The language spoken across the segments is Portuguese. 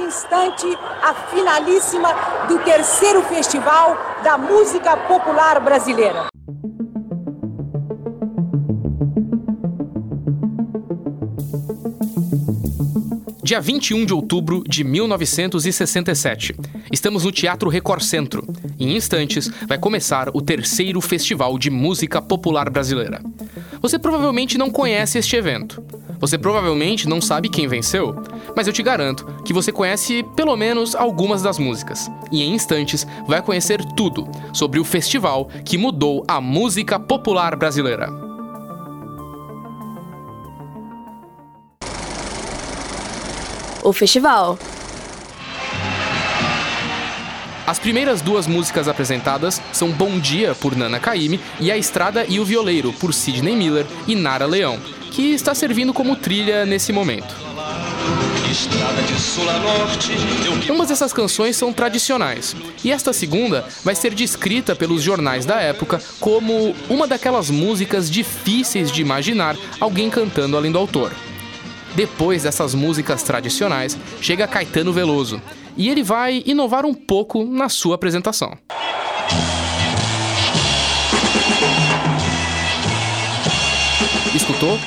nesse instante a finalíssima do terceiro Festival da Música Popular Brasileira. Dia 21 de outubro de 1967. Estamos no Teatro Record Centro. Em instantes, vai começar o terceiro Festival de Música Popular Brasileira. Você provavelmente não conhece este evento. Você provavelmente não sabe quem venceu, mas eu te garanto que você conhece pelo menos algumas das músicas. E em instantes vai conhecer tudo sobre o festival que mudou a música popular brasileira. o festival. As primeiras duas músicas apresentadas são Bom Dia, por Nana Caymmi, e A Estrada e o Violeiro, por Sidney Miller e Nara Leão, que está servindo como trilha nesse momento. Ambas dessas canções são tradicionais, e esta segunda vai ser descrita pelos jornais da época como uma daquelas músicas difíceis de imaginar alguém cantando além do autor. Depois dessas músicas tradicionais, chega Caetano Veloso, e ele vai inovar um pouco na sua apresentação. Escutou?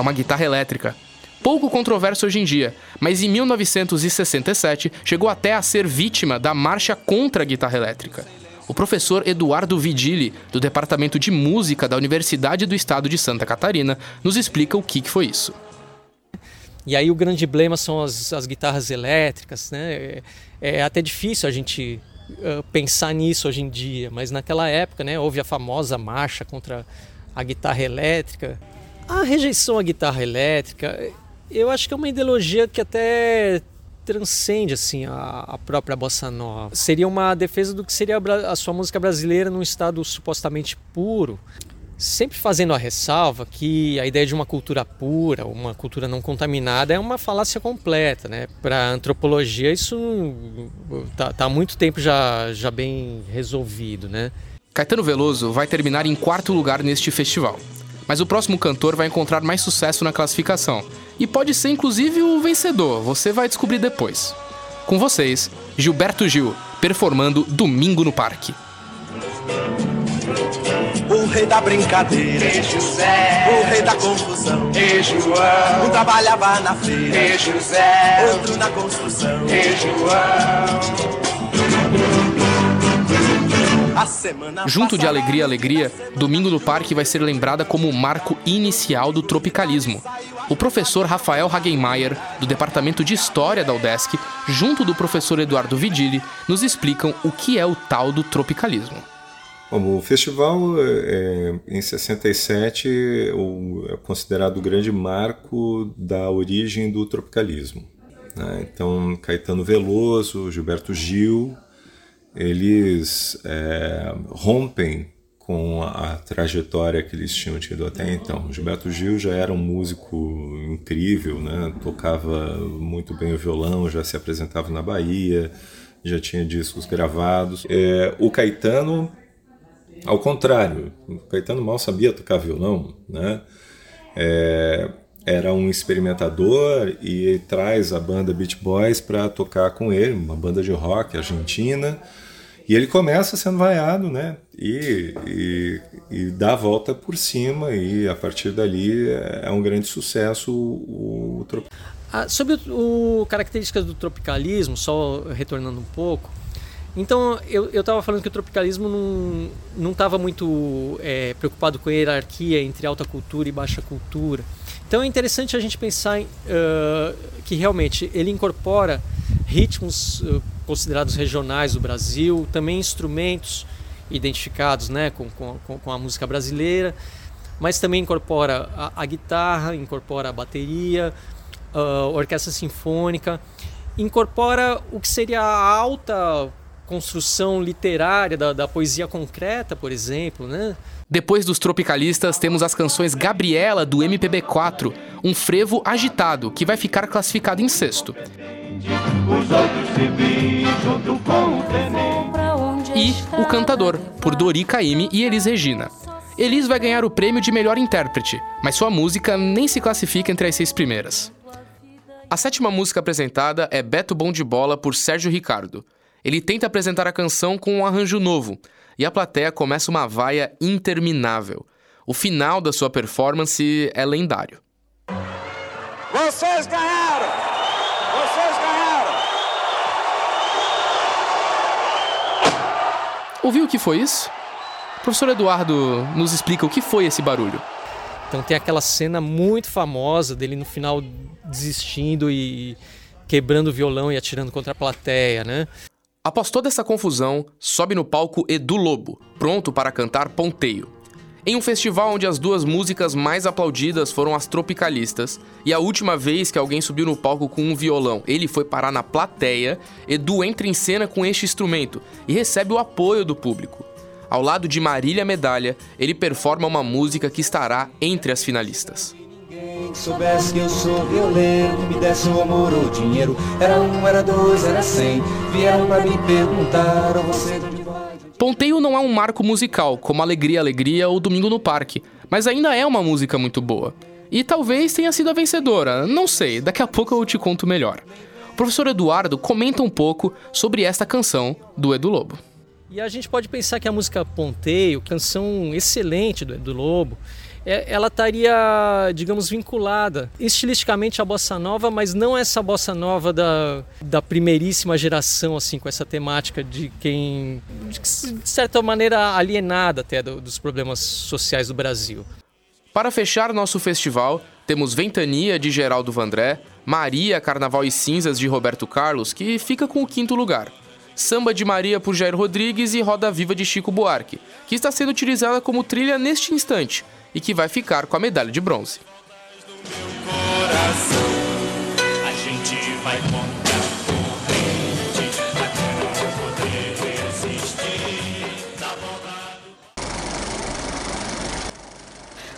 É uma guitarra elétrica. Pouco controverso hoje em dia, mas em 1967 chegou até a ser vítima da marcha contra a guitarra elétrica. O professor Eduardo Vidili, do Departamento de Música da Universidade do Estado de Santa Catarina, nos explica o que foi isso. E aí o grande emblema são as, as guitarras elétricas, né? É, é até difícil a gente uh, pensar nisso hoje em dia, mas naquela época, né, houve a famosa marcha contra a guitarra elétrica. A rejeição à guitarra elétrica, eu acho que é uma ideologia que até transcende assim a, a, própria bossa nova. Seria uma defesa do que seria a, a sua música brasileira num estado supostamente puro sempre fazendo a ressalva que a ideia de uma cultura pura, uma cultura não contaminada, é uma falácia completa. Né? Para antropologia, isso está tá há muito tempo já, já bem resolvido. Né? Caetano Veloso vai terminar em quarto lugar neste festival. Mas o próximo cantor vai encontrar mais sucesso na classificação. E pode ser inclusive o vencedor, você vai descobrir depois. Com vocês, Gilberto Gil, performando Domingo no Parque. O rei da brincadeira, e José, o rei da confusão, e João, um trabalhava na feira, e José, outro na construção, e João. Junto de Alegria Alegria, Domingo no Parque vai ser lembrada como o marco inicial do tropicalismo. O professor Rafael Hagenmeier, do Departamento de História da UDESC, junto do professor Eduardo Vidili, nos explicam o que é o tal do tropicalismo. Bom, o festival, é, em 67, é considerado o grande marco da origem do tropicalismo. Né? Então, Caetano Veloso, Gilberto Gil, eles é, rompem com a, trajetória que eles tinham tido até então. Gilberto Gil já era um músico incrível, né? tocava muito bem o violão, já se apresentava na Bahia, já tinha discos gravados. É, o Caetano ao contrário, o Caetano mal sabia tocar violão, né? É, era um experimentador e traz a banda Beach Boys para tocar com ele, uma banda de rock argentina. E ele começa sendo vaiado, né? E, e, e, dá a volta por cima, e a partir dali é, é um grande sucesso o, o ah, Sobre o, o características do tropicalismo, só retornando um pouco, então, eu estava falando que o tropicalismo não estava muito é, preocupado com a hierarquia entre alta cultura e baixa cultura. Então, é interessante a gente pensar uh, que realmente ele incorpora ritmos uh, considerados regionais do Brasil, também instrumentos identificados né, com, com, com a música brasileira, mas também incorpora a, a guitarra, incorpora a bateria, a orquestra sinfônica, incorpora o que seria a alta construção literária da, da poesia concreta, por exemplo, né? Depois dos tropicalistas, temos as canções Gabriela do MPB4, um frevo agitado que vai ficar classificado em sexto. E O Cantador, por Dori Caymmi e Elis Regina. Elis vai ganhar o prêmio de melhor intérprete, mas sua música nem se classifica entre as seis primeiras. A sétima música apresentada é Beto Bom de Bola por Sérgio Ricardo. Ele tenta apresentar a canção com um arranjo novo, e a plateia começa uma vaia interminável. O final da sua performance é lendário. Vocês ganharam! Ouviu o que foi isso? O professor Eduardo nos explica o que foi esse barulho. Então tem aquela cena muito famosa dele no final desistindo e quebrando o violão e atirando contra a plateia, né? Após toda essa confusão, sobe no palco Edu Lobo, pronto para cantar Ponteio. Em um festival onde as duas músicas mais aplaudidas foram as tropicalistas, e a última vez que alguém subiu no palco com um violão, ele foi parar na plateia, Edu entra em cena com este instrumento e recebe o apoio do público. Ao lado de Marília Medalha, ele performa uma música que estará entre as finalistas. Soubesse que eu sou violeiro, me desse o amor ou dinheiro. Era um, era dois, era cem. Vieram pra me perguntar, ou você onde vai? Ponteio não é um marco musical, como Alegria Alegria ou Domingo no Parque, mas ainda é uma música muito boa. E talvez tenha sido a vencedora, não sei, daqui a pouco eu te conto melhor. O professor Eduardo comenta um pouco sobre esta canção do Edu Lobo. E a gente pode pensar que a música Ponteio, canção excelente do Edu Lobo, é- ela estaria, digamos, vinculada estilisticamente à bossa nova, mas não essa bossa nova da, da primeiríssima geração, assim, com essa temática de quem, de certa maneira, alienada até do- dos problemas sociais do Brasil. Para fechar nosso festival, temos Ventania de Geraldo Vandré, Maria Carnaval e Cinzas de Roberto Carlos, que fica com o quinto lugar. Samba de Maria por Jair Rodrigues e Roda Viva de Chico Buarque, que está sendo utilizada como trilha neste instante e que vai ficar com a medalha de bronze.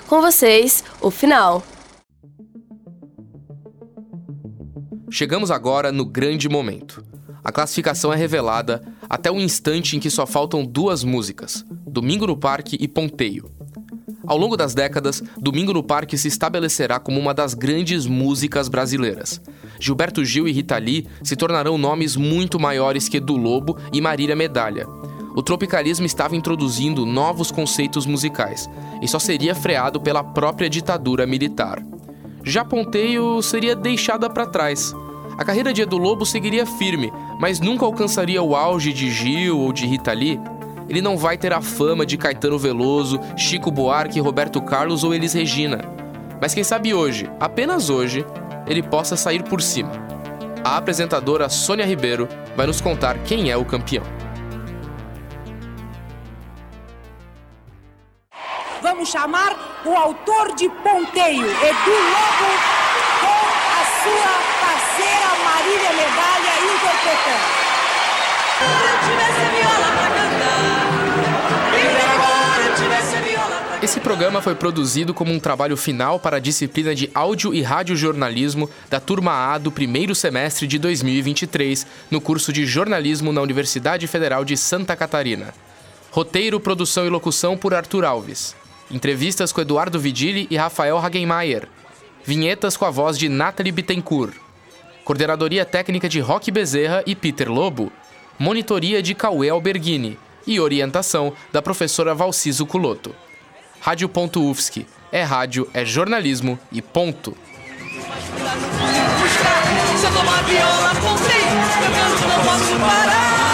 Com vocês, o final. Chegamos agora no grande momento. A classificação é revelada até o instante em que só faltam duas músicas: Domingo no Parque e Ponteio. Ao longo das décadas, Domingo no Parque se estabelecerá como uma das grandes músicas brasileiras. Gilberto Gil e Rita Lee se tornarão nomes muito maiores que Edu Lobo e Marília Medalha. O tropicalismo estava introduzindo novos conceitos musicais e só seria freado pela própria ditadura militar. Já Ponteio seria deixada para trás. A carreira de Edu Lobo seguiria firme, mas nunca alcançaria o auge de Gil ou de Rita Lee. Ele não vai ter a fama de Caetano Veloso, Chico Buarque, Roberto Carlos ou Elis Regina. Mas quem sabe hoje, apenas hoje, ele possa sair por cima. A apresentadora Sônia Ribeiro vai nos contar quem é o campeão. Vamos chamar o autor de Ponteio, Edu Lobo, com a sua parceira Esse programa foi produzido como um trabalho final para a disciplina de Áudio e Radiojornalismo da turma A do primeiro semestre de 2023, no curso de Jornalismo na Universidade Federal de Santa Catarina. Roteiro, produção e locução por Arthur Alves. Entrevistas com Eduardo Vidili e Rafael Hagenmaier. Vinhetas com a voz de Nathalie Bittencourt. Coordenadoria técnica de Roque Bezerra e Peter Lobo. Monitoria de Cauê Alberghini. E orientação da professora Valciso Culoto. Rádio.UFSC. É rádio, é jornalismo e ponto. Se eu tomar viola, eu canto, não posso parar.